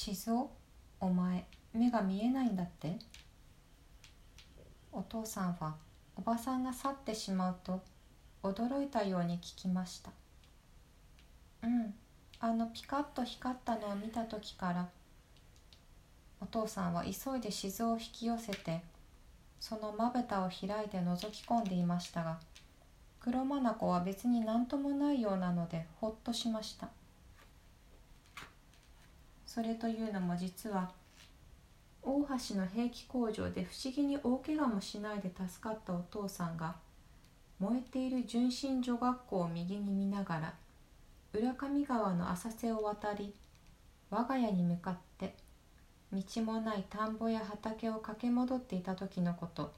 静雄お前目が見えないんだってお父さんはおばさんが去ってしまうと驚いたように聞きましたうんあのピカッと光ったのを見た時からお父さんは急いで静を引き寄せてそのまぶたを開いて覗き込んでいましたが黒眼は別に何ともないようなのでほっとしましたそれというのも実は大橋の兵器工場で不思議に大怪我もしないで助かったお父さんが燃えている純真女学校を右に見ながら浦上川の浅瀬を渡り我が家に向かって道もない田んぼや畑を駆け戻っていた時のこと。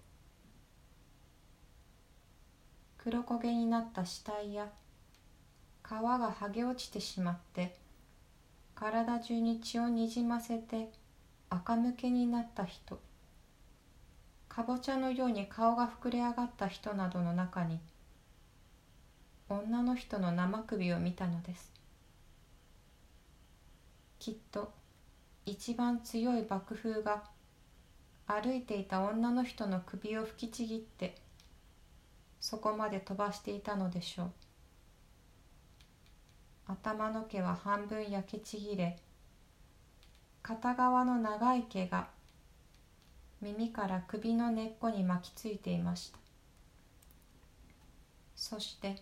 黒焦げになった死体や皮が剥げ落ちてしまって体中に血をにじませて垢抜けになった人。かぼちゃのように顔が膨れ上がった人などの中に女の人の生首を見たのです。きっと一番強い爆風が歩いていた女の人の首を吹きちぎってそこまで飛ばしていたのでしょう。頭の毛は半分焼けちぎれ片側の長い毛が耳から首の根っこに巻きついていました。そして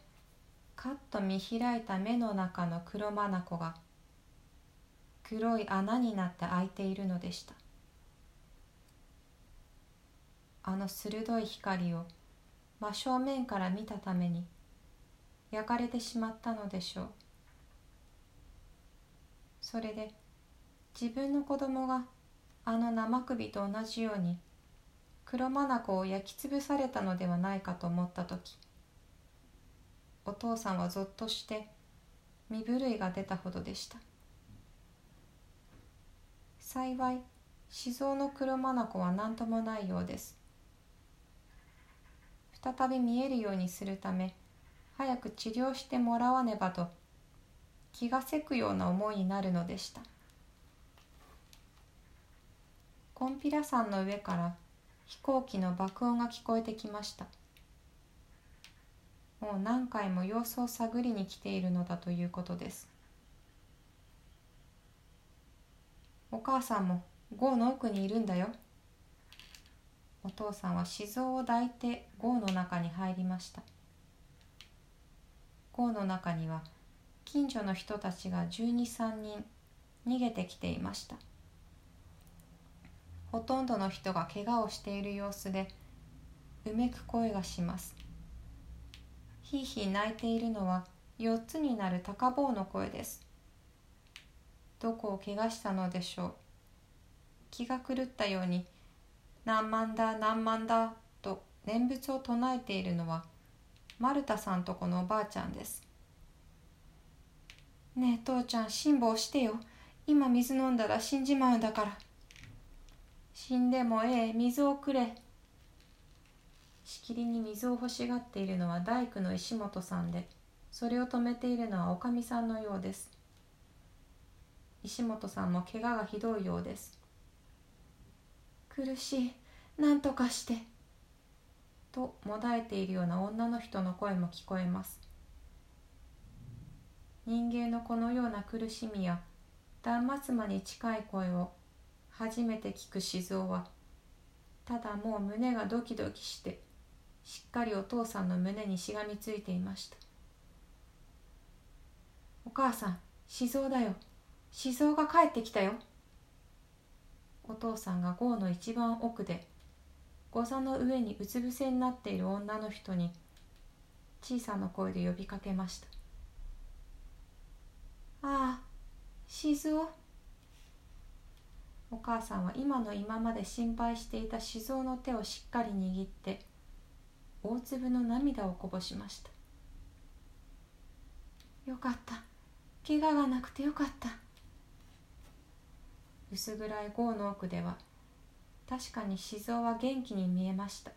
カッと見開いた目の中の黒眼が黒い穴になって開いているのでした。あの鋭い光を真正面から見たために焼かれてしまったのでしょう。それで自分の子供があの生首と同じように黒眼を焼きつぶされたのではないかと思った時お父さんはぞっとして身震いが出たほどでした。幸い静雄の黒眼は何ともないようです。再び見えるようにするため早く治療してもらわねばと気がせくような思いになるのでした。コンピラ山の上から飛行機の爆音が聞こえてきました。もう何回も様子を探りに来ているのだということです。お母さんも郷の奥にいるんだよ。お父さんは静雄を抱いて郷の中に入りました。郷の中には近所の人たちが12,3人逃げてきていました。ほとんどの人が怪我をしている様子でうめく声がします。ひいひい泣いているのは4つになる高坊の声です。どこを怪我したのでしょう。気が狂ったように「何万だ何万だ」と念仏を唱えているのはマルタさんとこのおばあちゃんです。ねえ父ちゃん辛抱してよ。今水飲んだら死んじまうんだから。死んでもええ水をくれ。しきりに水を欲しがっているのは大工の石本さんでそれを止めているのはおかみさんのようです。石本さんも怪我がひどいようです。苦しい何とかして。ともだえているような女の人の声も聞こえます。人間のこのような苦しみや断末魔に近い声を初めて聞く静雄はただもう胸がドキドキしてしっかりお父さんの胸にしがみついていました。お母さん静雄だよ。静雄が帰ってきたよ。お父さんが郷の一番奥で御座の上にうつ伏せになっている女の人に小さな声で呼びかけました「ああ静雄。お母さんは今の今まで心配していた静雄の手をしっかり握って大粒の涙をこぼしました。よかった。怪我がなくてよかった。薄暗い壕の奥では確かに静雄は元気に見えました。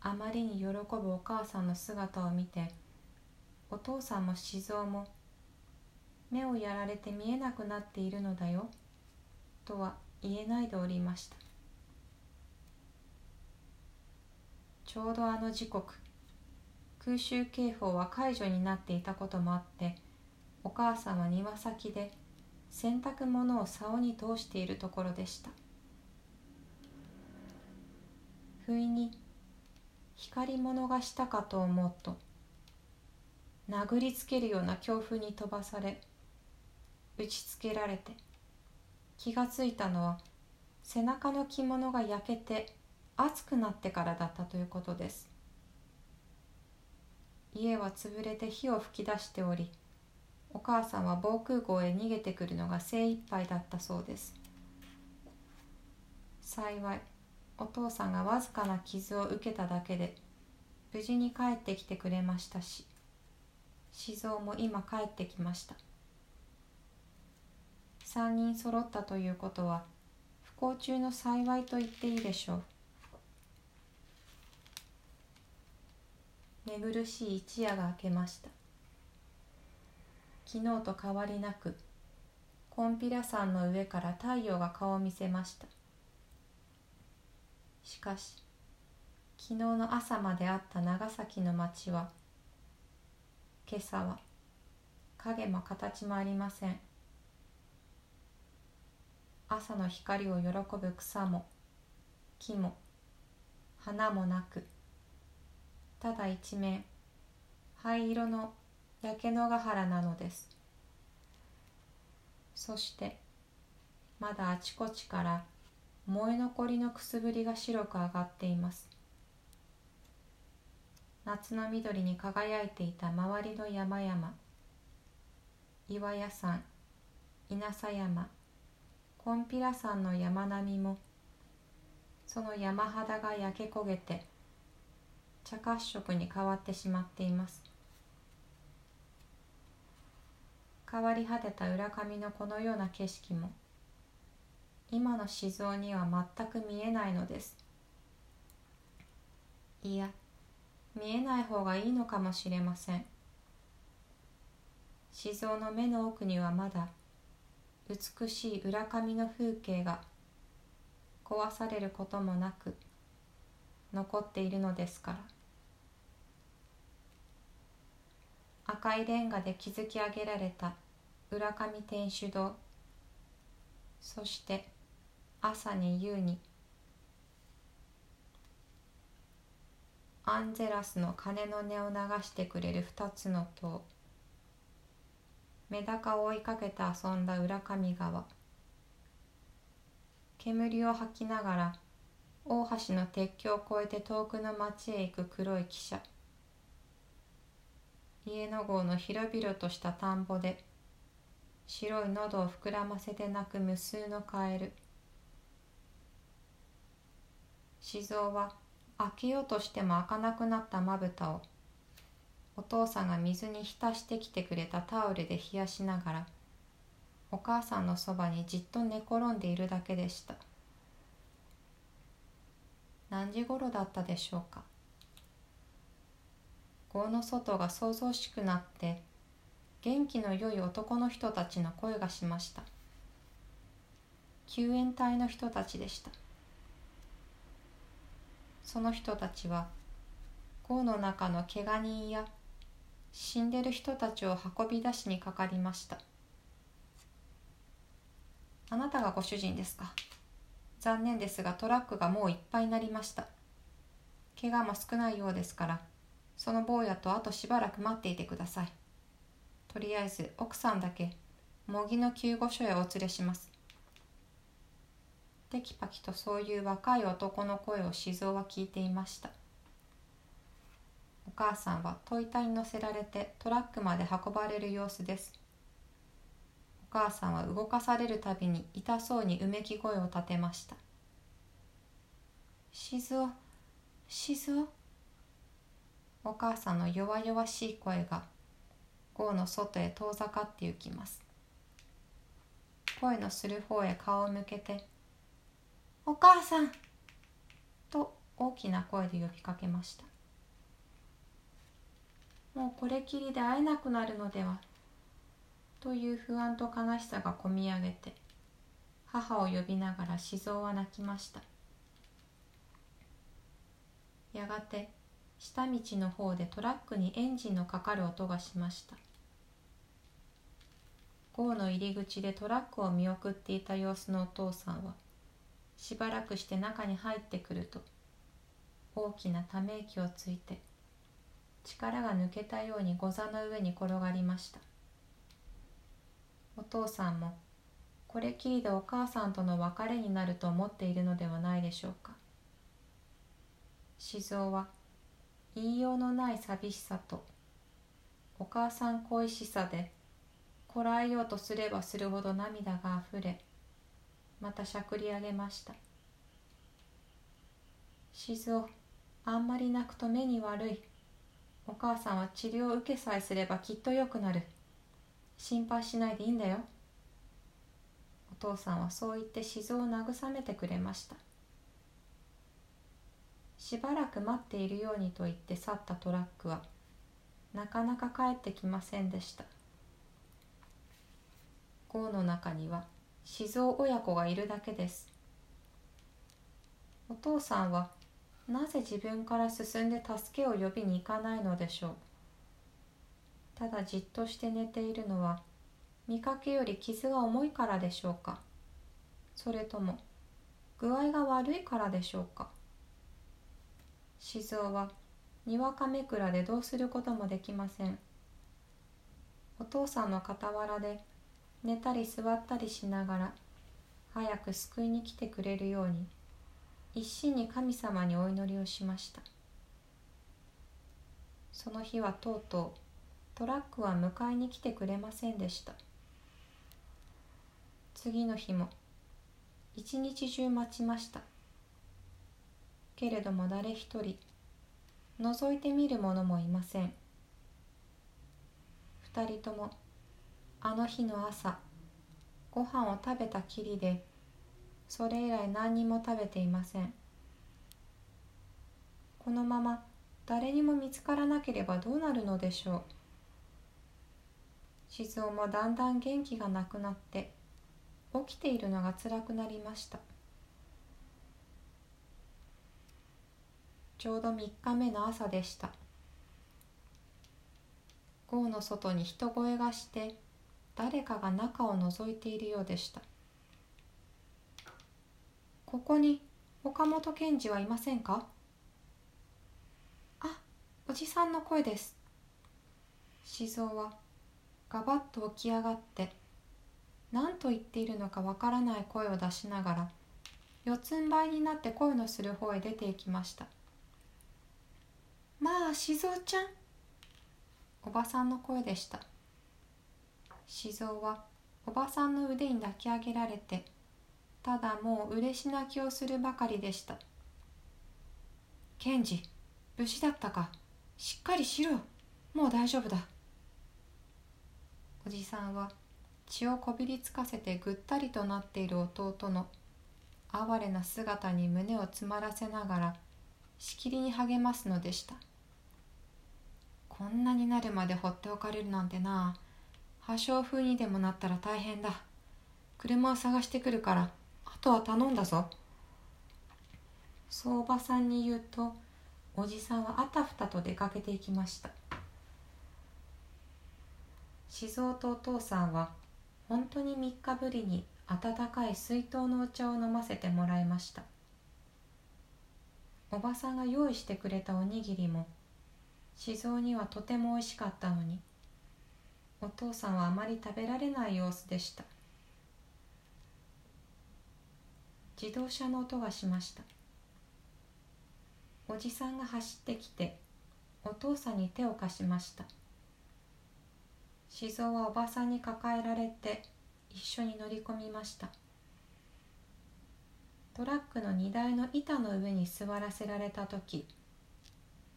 あまりに喜ぶお母さんの姿を見てお父さんも静雄も目をやられて見えなくなっているのだよとは言えないでおりました。ちょうどあの時刻空襲警報は解除になっていたこともあってお母さんは庭先で洗濯物を竿に通しているところでした。不意に光り物がしたかと思うと殴りつけるような強風に飛ばされ打ちつけられて気がついたのは背中の着物が焼けて熱くなってからだったということです。家は潰れて火を吹き出しておりお母さんは防空壕へ逃げてくるのが精一杯だったそうです。幸いお父さんがわずかな傷を受けただけで無事に帰ってきてくれましたし静雄も今帰ってきました。3人揃ったということは不幸中の幸いと言っていいでしょう。寝苦しい一夜が明けました。昨日と変わりなくコンピラ山の上から太陽が顔を見せました。しかし昨日の朝まであった長崎の町は今朝は。影も形もありません。朝の光を喜ぶ草も木も花もなく。ただ一面灰色の焼け野ヶ原なのです。そしてまだあちこちから燃え残りのくすぶりが白く上がっています。夏の緑に輝いていた周りの山々。岩屋山稲佐山。コンピラ山の山並みもその山肌が焼け焦げて茶褐色に変わってしまっています。変わり果てた浦上のこのような景色も今の静雄には全く見えないのです。いや見えない方がいいのかもしれません。静雄の目の奥にはまだ美しい浦上の風景が壊されることもなく残っているのですから。赤いレンガで築き上げられた浦上天主堂。そして朝に夕にアンゼラスの鐘の音を流してくれる二つの塔。メダカを追いかけて遊んだ浦上川。煙を吐きながら大橋の鉄橋を越えて遠くの町へ行く黒い汽車。家の郷の広々とした田んぼで白い喉を膨らませて鳴く無数のカエル。静雄は開けようとしても開かなくなったまぶたをお父さんが水に浸してきてくれたタオルで冷やしながらお母さんのそばにじっと寝転んでいるだけでした。何時頃だったでしょうか。郷の外が騒々しくなって元気の良い男の人たちの声がしました。救援隊の人たちでした。その人たちは壕の中のけが人や死んでる人たちを運び出しにかかりましたあなたがご主人ですか？残念ですがトラックがもういっぱいになりました怪我も少ないようですからその坊やとあとしばらく待っていてください。とりあえず奥さんだけ模擬の救護所へお連れします。テキパキとそういう若い男の声を静雄は聞いていました。お母さんは戸板に乗せられてトラックまで運ばれる様子です。お母さんは動かされるたびに痛そうにうめき声を立てました。静雄、静雄。お母さんの弱々しい声が郷の外へ遠ざかってゆきます声のする方へ顔を向けて「お母さん!」と大きな声で呼びかけました。もうこれきりで会えなくなるのでは。という不安と悲しさがこみ上げて母を呼びながら静雄は泣きました。やがて下道の方でトラックにエンジンのかかる音がしました。郷の入り口でトラックを見送っていた様子のお父さんはしばらくして中に入ってくると大きなため息をついて力が抜けたように御座の上に転がりました。お父さんもこれきりでお母さんとの別れになると思っているのではないでしょうか。静雄は言いようのない寂しさとお母さん恋しさでこらえようとすればするほど涙があふれまたしゃくり上げました静雄あんまり泣くと目に悪い。お母さんは治療を受けさえすればきっとよくなる。心配しないでいいんだよ。お父さんはそう言って静雄を慰めてくれましたしばらく待っているようにと言って去ったトラックはなかなか帰ってきませんでした。郷の中には静雄親子がいるだけです。お父さんはなぜ自分から進んで助けを呼びに行かないのでしょう。ただじっとして寝ているのは見かけより傷が重いからでしょうか。それとも具合が悪いからでしょうか。静雄はにわかめくらでどうすることもできません。お父さんの傍らで寝たり座ったりしながら早く救いに来てくれるように一心に神様にお祈りをしました。その日はとうとうトラックは迎えに来てくれませんでした。次の日も一日中待ちました。けれども誰一人覗いてみる者もいません。二人ともあの日の朝ご飯を食べたきりでそれ以来何にも食べていません。このまま誰にも見つからなければどうなるのでしょう。静雄もだんだん元気がなくなって起きているのが辛くなりました。ちょうど3日目の朝でした。郷の外に人声がして誰かが中を覗いているようでした。ここに岡本賢治はいませんか？あおじさんの声です。静雄はガバッと起き上がって何と言っているのかわからない声を出しながら四つん這いになって声のする方へ出て行きました。まあ静雄ちゃん？おばさんの声でした。静雄はおばさんの腕に抱き上げられてただもう嬉し泣きをするばかりでした。賢治無事だったか？しっかりしろもう大丈夫だ。おじさんは血をこびりつかせてぐったりとなっている弟の哀れな姿に胸を詰まらせながらしきりに励ますのでした。こんなになるまで放っておかれるなんてな破傷風にでもなったら大変だ。車を探してくるからあとは頼んだぞ。そうおばさんに言うとおじさんはあたふたと出かけていきました。静雄とお父さんは本当に3日ぶりに温かい水筒のお茶を飲ませてもらいました。おばさんが用意してくれたおにぎりも静雄にはとてもおいしかったのにお父さんはあまり食べられない様子でした。自動車の音がしました。おじさんが走ってきてお父さんに手を貸しました。静雄はおばさんに抱えられて一緒に乗り込みました。トラックの荷台の板の上に座らせられた時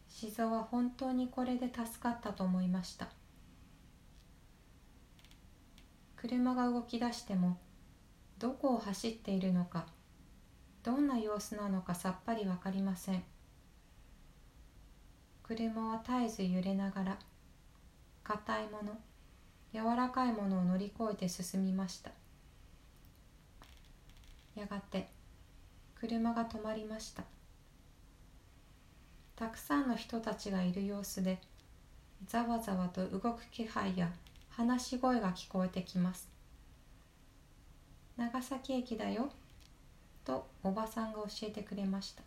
静雄は本当にこれで助かったと思いました。車が動き出してもどこを走っているのかどんな様子なのかさっぱり分かりません。車は絶えず揺れながら硬いもの柔らかいものを乗り越えて進みました。やがて車が止まりました。たくさんの人たちがいる様子でざわざわと動く気配や話し声が聞こえてきます。長崎駅だよ。とおばさんが教えてくれました。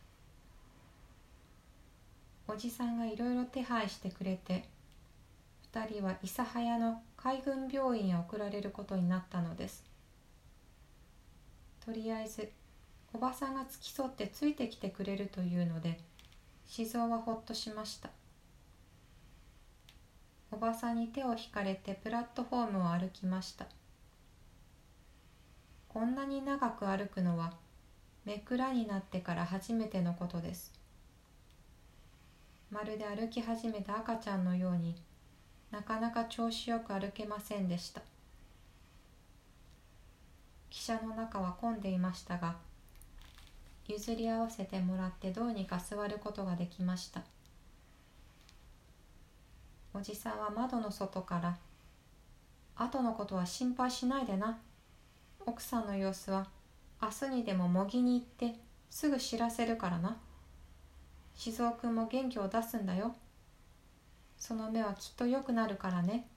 おじさんがいろいろ手配してくれて2人は諫早の海軍病院へ送られることになったのです。とりあえずおばさんが付き添ってついてきてくれるというので静雄はほっとしました。おばさんに手を引かれてプラットフォームを歩きました。こんなに長く歩くのはめくらになってから初めてのことです。まるで歩き始めた赤ちゃんのようになかなか調子よく歩けませんでした。汽車の中は混んでいましたが譲り合わせてもらってどうにか座ることができました。おじさんは窓の外から「後のことは心配しないでな。奥さんの様子は明日にでも模擬に行ってすぐ知らせるからな。静雄君も元気を出すんだよ。その目はきっと良くなるからね。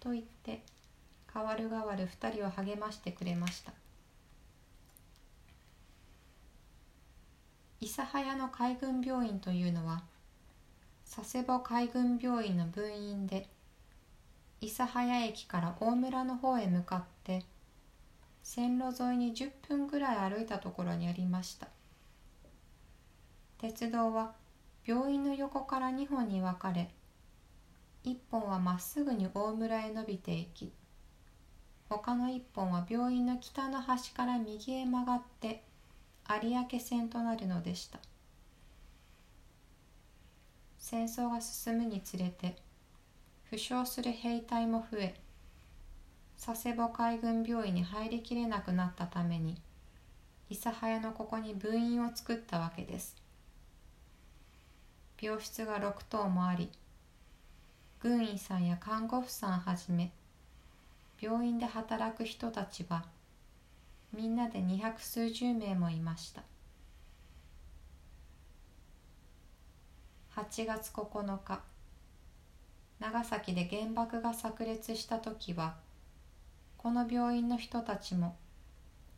と言って代わる代わる二人を励ましてくれました。諫早の海軍病院というのは佐世保海軍病院の分院で諫早駅から大村の方へ向かって線路沿いに10分ぐらい歩いたところにありました。鉄道は病院の横から2本に分かれ1本はまっすぐに大村へ伸びていき他の1本は病院の北の端から右へ曲がって有明線となるのでした。戦争が進むにつれて負傷する兵隊も増え佐世保海軍病院に入りきれなくなったために諫早のここに分院を作ったわけです。病室が6棟もあり軍医さんや看護婦さんはじめ病院で働く人たちはみんなで二百数十名もいました。8月9日。長崎で原爆が炸裂した時はこの病院の人たちも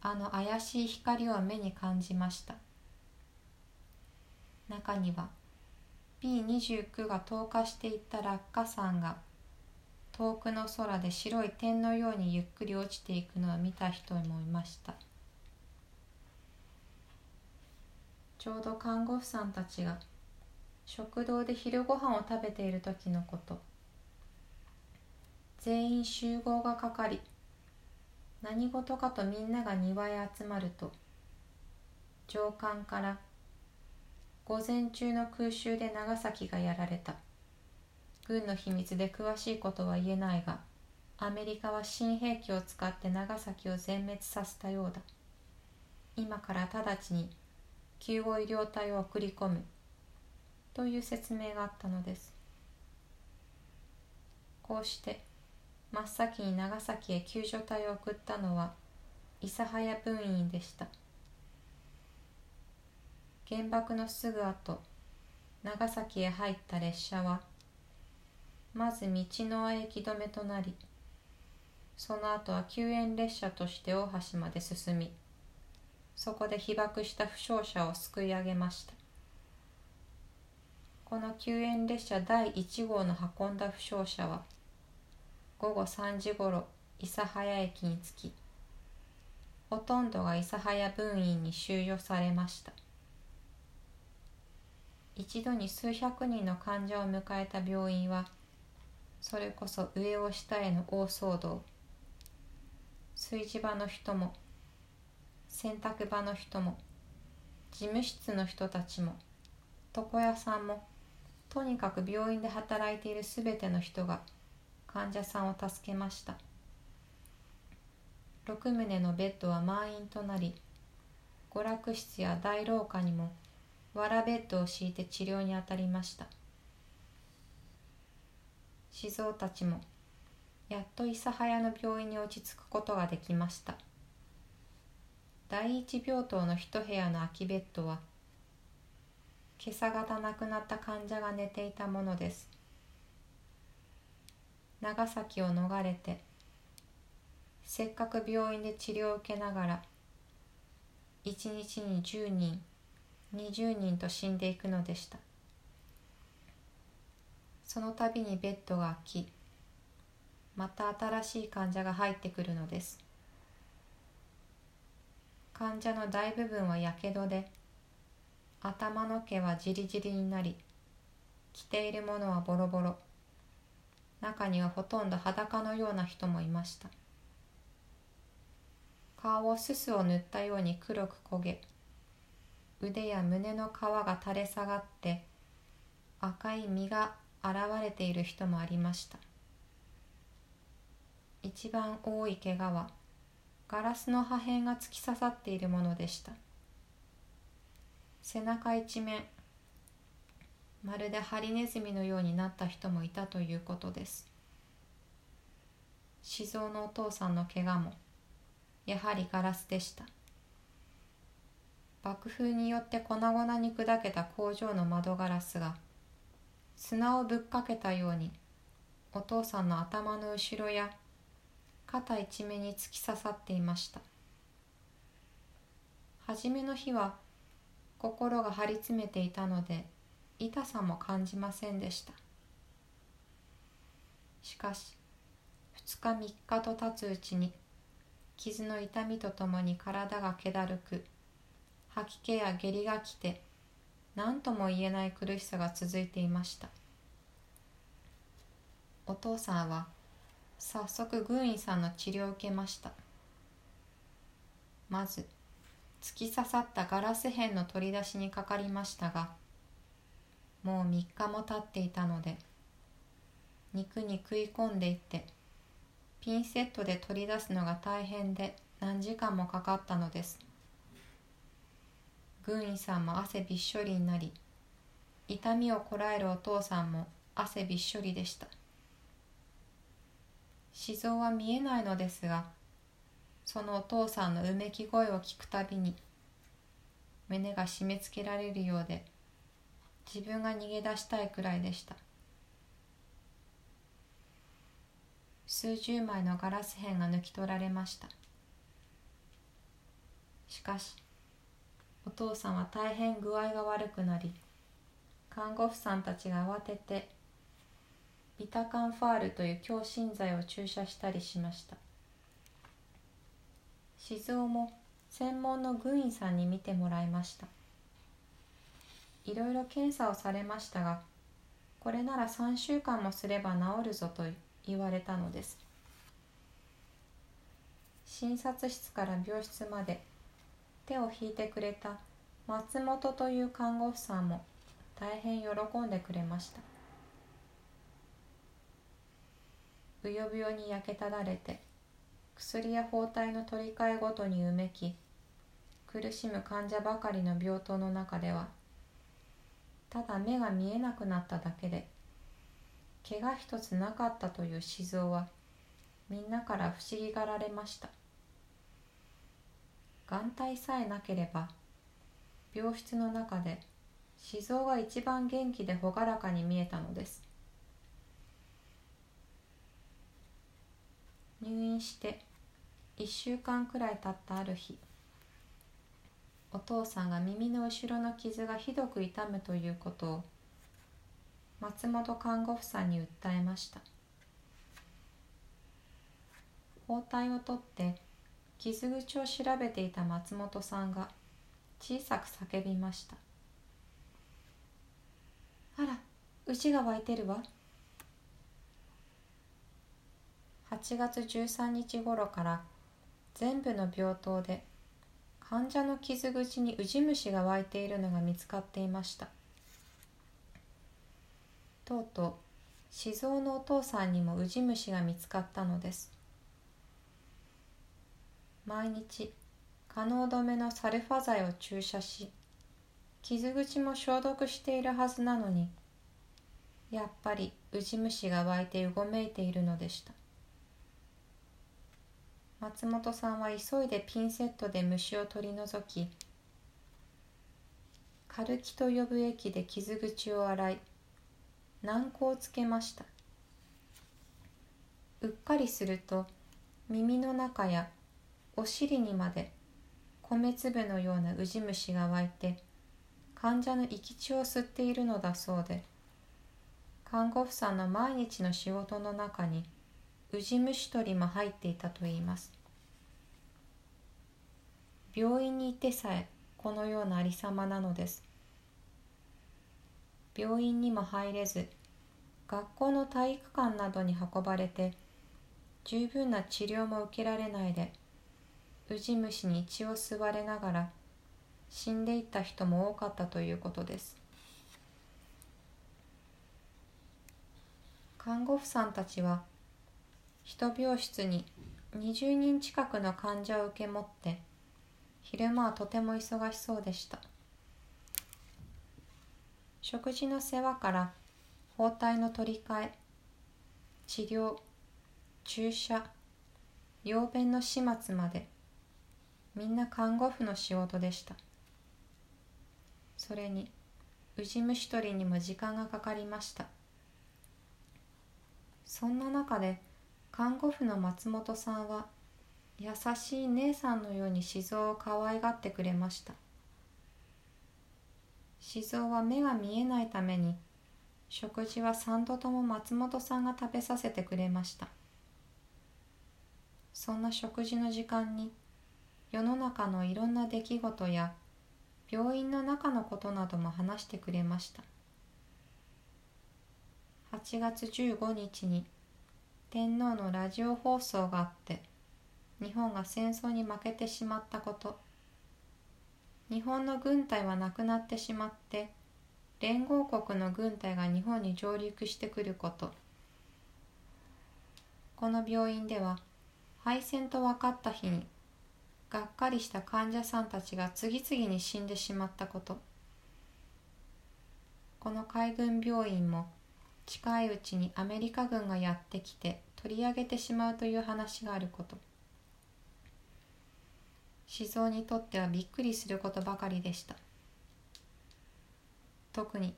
あの怪しい光を目に感じました。中には B29 が投下していった落下傘が遠くの空で白い点のようにゆっくり落ちていくのを見た人もいました。ちょうど看護婦さんたちが食堂で昼ご飯を食べている時のこと。全員集合がかかり何事かとみんなが庭へ集まると上官から午前中の空襲で長崎がやられた。軍の秘密で詳しいことは言えないがアメリカは新兵器を使って長崎を全滅させたようだ。今から直ちに救護医療隊を送り込む。という説明があったのです。こうして真っ先に長崎へ救助隊を送ったのは諫早分院でした。原爆のすぐ後長崎へ入った列車はまず道の駅止めとなりその後は救援列車として大橋まで進みそこで被爆した負傷者をすくい上げました。この救援列車第1号の運んだ負傷者は午後3時ごろ諫早駅に着きほとんどが諫早分院に収容されました。一度に数百人の患者を迎えた病院はそれこそ上を下への大騒動炊事場の人も洗濯場の人も事務室の人たちも床屋さんもとにかく病院で働いているすべての人が患者さんを助けました。6棟のベッドは満員となり娯楽室や大廊下にもわらベッドを敷いて治療に当たりました。静雄たちもやっと諫早の病院に落ち着くことができました。第一病棟の一部屋の空きベッドは今朝方亡くなった患者が寝ていたものです。長崎を逃れてせっかく病院で治療を受けながら一日に10人20人と死んでいくのでした。その度にベッドが空きまた新しい患者が入ってくるのです。患者の大部分はやけどで頭の毛はじりじりになり着ているものはボロボロ。中にはほとんど裸のような人もいました。顔をすすを塗ったように黒く焦げ腕や胸の皮が垂れ下がって赤い実が現れている人もありました。一番多い怪我はガラスの破片が突き刺さっているものでした。背中一面まるでハリネズミのようになった人もいたということです。静雄のお父さんの怪我もやはりガラスでした。爆風によって粉々に砕けた工場の窓ガラスが砂をぶっかけたようにお父さんの頭の後ろや肩一面に突き刺さっていました。初めの日は心が張り詰めていたので痛さも感じませんでした。しかし2日3日と経つうちに傷の痛みとともに体が気だるく吐き気や下痢が来て何とも言えない苦しさが続いていました。お父さんは早速軍医さんの治療を受けました。まず突き刺さったガラス片の取り出しにかかりましたがもう3日も経っていたので肉に食い込んでいってピンセットで取り出すのが大変で何時間もかかったのです。軍医さんも汗びっしょりになり痛みをこらえるお父さんも汗びっしょりでした。静雄は見えないのですがそのお父さんのうめき声を聞くたびに胸が締め付けられるようで自分が逃げ出したいくらいでした。数十枚のガラス片が抜き取られました。しかしお父さんは大変具合が悪くなり看護婦さんたちが慌ててビタカンファールという強心剤を注射したりしました。静雄も専門の軍医さんに診てもらいました。いろいろ検査をされましたがこれなら3週間もすれば治るぞと言われたのです。診察室から病室まで手を引いてくれた松本という看護婦さんも大変喜んでくれました。ぶよぶよに焼けただれて薬や包帯の取り替えごとにうめき苦しむ患者ばかりの病棟の中ではただ目が見えなくなっただけで怪我一つなかったという静雄はみんなから不思議がられました。眼帯さえなければ病室の中で静雄が一番元気で朗らかに見えたのです。入院して1週間くらい経ったある日お父さんが耳の後ろの傷がひどく痛むということを松本看護婦さんに訴えました。包帯を取って傷口を調べていた松本さんが小さく叫びました「あら牛が湧いてるわ」8月13日頃から全部の病棟で患者の傷口にウジ虫が湧いているのが見つかっていました。とうとう静雄のお父さんにもウジ虫が見つかったのです。毎日可能止めのサルファ剤を注射し傷口も消毒しているはずなのにやっぱりウジ虫が湧いてうごめいているのでした。松本さんは急いでピンセットで虫を取り除きカルキと呼ぶ液で傷口を洗い軟膏をつけました。うっかりすると耳の中やお尻にまで米粒のようなウジ虫が湧いて患者の生き血を吸っているのだそうで看護婦さんの毎日の仕事の中にウジ虫取りも入っていたといいます。病院にいてさえこのようなありさまなのです。病院にも入れず学校の体育館などに運ばれて十分な治療も受けられないでウジ虫に血を吸われながら死んでいった人も多かったということです。看護婦さんたちは一病室に20人近くの患者を受け持って昼間はとても忙しそうでした。食事の世話から包帯の取り替え治療注射養便の始末までみんな看護婦の仕事でした。それにウジ虫取りにも時間がかかりました。そんな中で看護婦の松本さんは優しい姉さんのように静雄を可愛がってくれました。静雄は目が見えないために食事は3度とも松本さんが食べさせてくれました。そんな食事の時間に世の中のいろんな出来事や病院の中のことなども話してくれました。8月15日に天皇のラジオ放送があって日本が戦争に負けてしまったこと。日本の軍隊はなくなってしまって連合国の軍隊が日本に上陸してくること。この病院では敗戦と分かった日にがっかりした患者さんたちが次々に死んでしまったこと。この海軍病院も近いうちにアメリカ軍がやってきて取り上げてしまうという話があること。静雄にとってはびっくりすることばかりでした。特に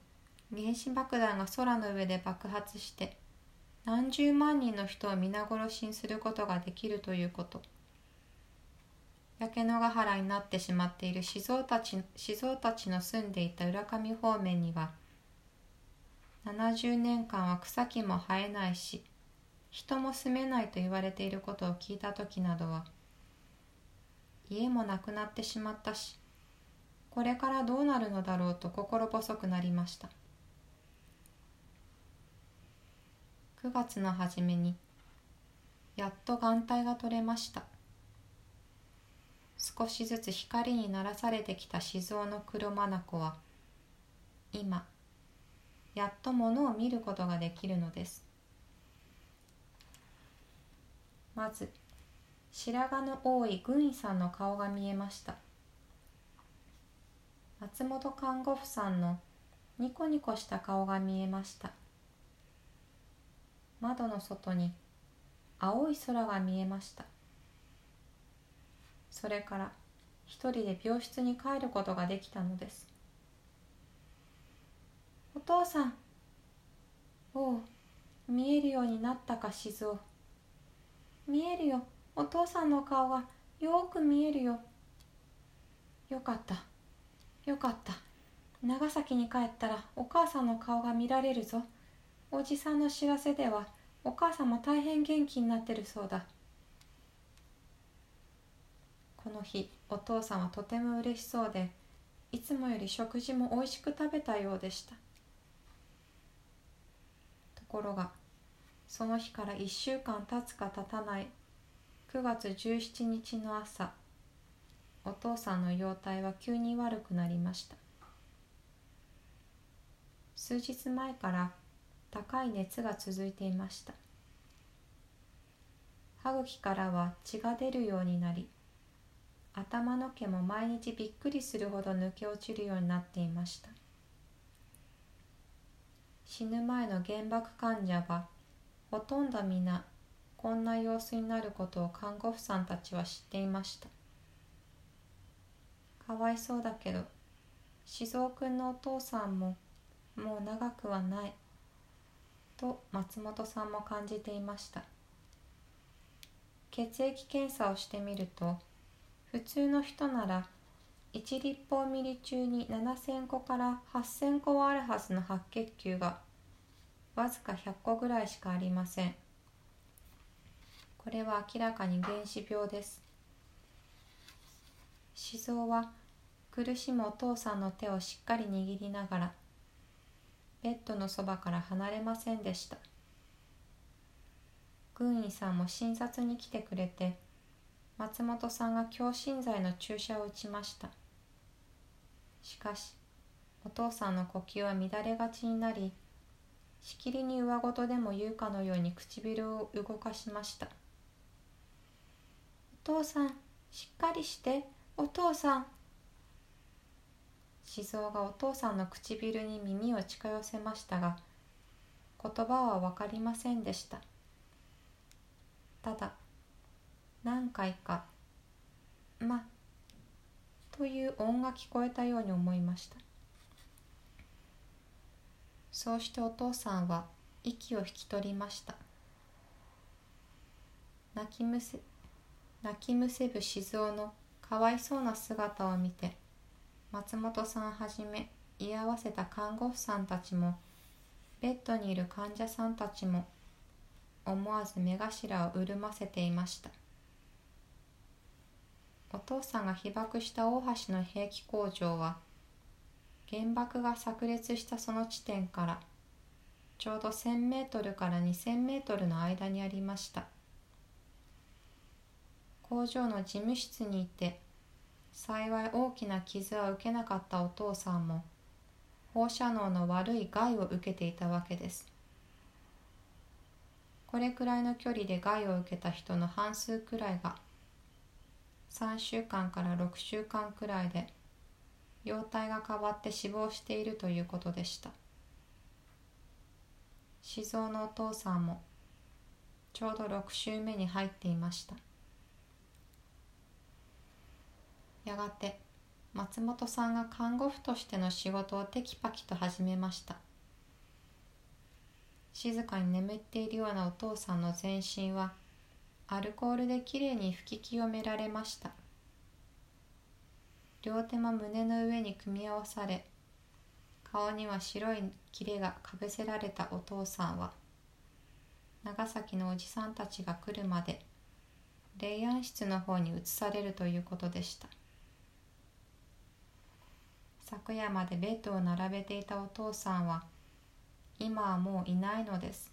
原子爆弾が空の上で爆発して何十万人の人を皆殺しにすることができるということ。焼け野ヶ原になってしまっている静雄たち静雄たちの住んでいた浦上方面には70年間は草木も生えないし人も住めないと言われていることを聞いた時などは家もなくなってしまったしこれからどうなるのだろうと心細くなりました。9月の初めにやっと眼帯が取れました。少しずつ光にならされてきた静雄の黒眼は今やっと物を見ることができるのです。まず白髪の多い軍医さんの顔が見えました。松本看護婦さんのニコニコした顔が見えました。窓の外に青い空が見えました。それから一人で病室に帰ることができたのですお父さんおう見えるようになったか静雄。見えるよ。お父さんの顔がよく見えるよ。よかった。よかった。長崎に帰ったらお母さんの顔が見られるぞ。おじさんの知らせではお母さんも大変元気になってるそうだ。この日お父さんはとても嬉しそうでいつもより食事もおいしく食べたようでした。ところがその日から1週間経つか経たない。9月17日の朝お父さんの容体は急に悪くなりました。数日前から高い熱が続いていました。歯茎からは血が出るようになり頭の毛も毎日びっくりするほど抜け落ちるようになっていました。死ぬ前の原爆患者はほとんど皆こんな様子になることを看護婦さんたちは知っていました。かわいそうだけど静雄君のお父さんももう長くはないと松本さんも感じていました。血液検査をしてみると普通の人なら1立方ミリ中に7000個から8000個はあるはずの白血球がわずか100個ぐらいしかありません。これは明らかに原子病です。静雄は苦しむお父さんの手をしっかり握りながらベッドのそばから離れませんでした。軍医さんも診察に来てくれて松本さんが強心剤の注射を打ちました。しかしお父さんの呼吸は乱れがちになりしきりに上ごとでも言うかのように唇を動かしました。お父さんしっかりして。お父さん。静雄がお父さんの唇に耳を近寄せましたが言葉は分かりませんでした。ただ何回か「ま」という音が聞こえたように思いました。そうしてお父さんは息を引き取りました。泣きむせ泣きむせぶ静雄のかわいそうな姿を見て松本さんはじめ居合わせた看護婦さんたちもベッドにいる患者さんたちも思わず目頭を潤ませていました。お父さんが被爆した大橋の兵器工場は原爆が炸裂したその地点からちょうど1000メートルから2000メートルの間にありました。工場の事務室にいて幸い大きな傷は受けなかったお父さんも放射能の悪い害を受けていたわけです。これくらいの距離で害を受けた人の半数くらいが3週間から6週間くらいで容体が変わって死亡しているということでした。静雄のお父さんもちょうど6週目に入っていました。やがて松本さんが看護婦としての仕事をテキパキと始めました。静かに眠っているようなお父さんの全身はアルコールできれいに拭き清められました。両手も胸の上に組み合わされ顔には白い切れがかぶせられたお父さんは長崎のおじさんたちが来るまで霊安室の方に移されるということでした。昨夜までベッドを並べていたお父さんは今はもういないのです。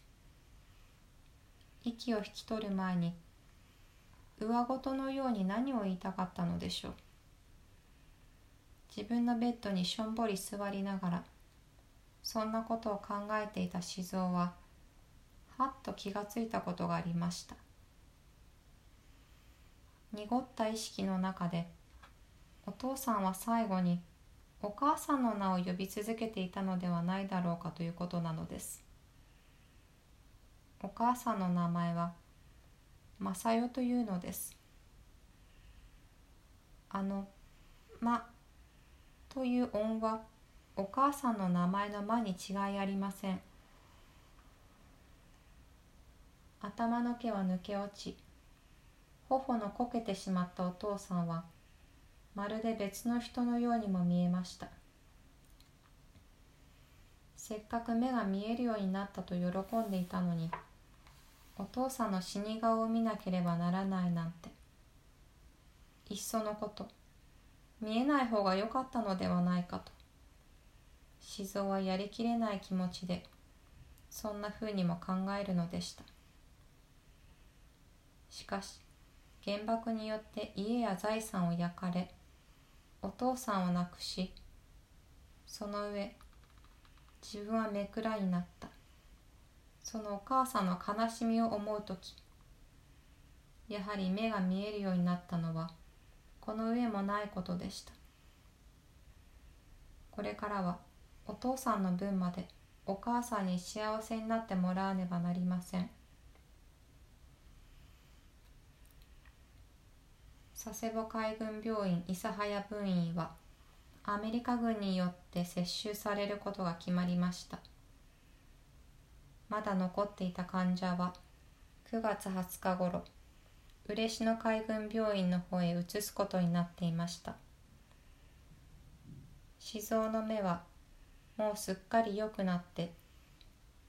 息を引き取る前に上ごとのように何を言いたかったのでしょう。自分のベッドにしょんぼり座りながらそんなことを考えていた静雄ははっと気がついたことがありました。濁った意識の中でお父さんは最後にお母さんの名を呼び続けていたのではないだろうかということなのです。お母さんの名前は正代というのです。あの「ま」という音はお母さんの名前の間に違いありません。頭の毛は抜け落ち頬のこけてしまったお父さんはまるで別の人のようにも見えました。せっかく目が見えるようになったと喜んでいたのにお父さんの死に顔を見なければならないなんていっそのこと見えない方が良かったのではないかと。静雄はやりきれない気持ちでそんなふうにも考えるのでした。しかし原爆によって家や財産を焼かれお父さんを亡くしその上自分はめくらになった。そのお母さんの悲しみを思う時やはり目が見えるようになったのはこの上もないことでした。これからはお父さんの分までお母さんに幸せになってもらわねばなりません。佐世保海軍病院諫早分院はアメリカ軍によって接収されることが決まりました。まだ残っていた患者は9月20日ごろ嬉野海軍病院の方へ移すことになっていました。静雄の目はもうすっかり良くなって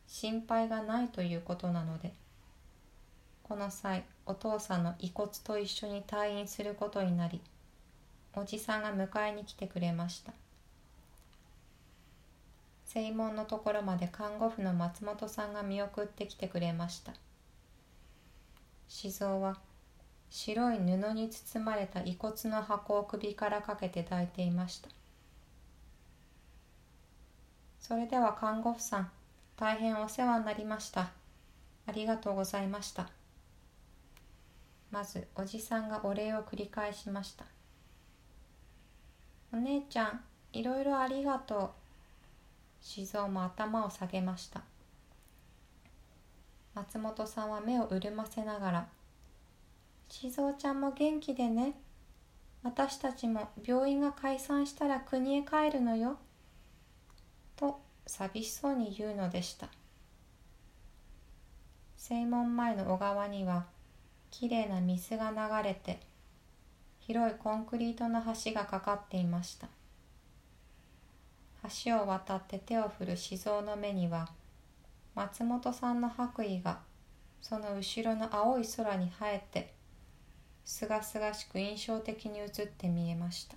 心配がないということなのでこの際お父さんの遺骨と一緒に退院することになりおじさんが迎えに来てくれました。正門のところまで看護婦の松本さんが見送ってきてくれました。静雄は白い布に包まれた遺骨の箱を首からかけて抱いていました。それでは看護婦さん大変お世話になりました。ありがとうございました。まずおじさんがお礼を繰り返しました。お姉ちゃんいろいろありがとう。静雄も頭を下げました。松本さんは目を潤ませながら静雄ちゃんも元気でね。私たちも病院が解散したら国へ帰るのよ。と寂しそうに言うのでした。正門前の小川にはきれいな水が流れて広いコンクリートの橋がかかっていました。橋を渡って手を振る静雄の目には松本さんの白衣がその後ろの青い空に生えてすがすがしく印象的に映って見えました。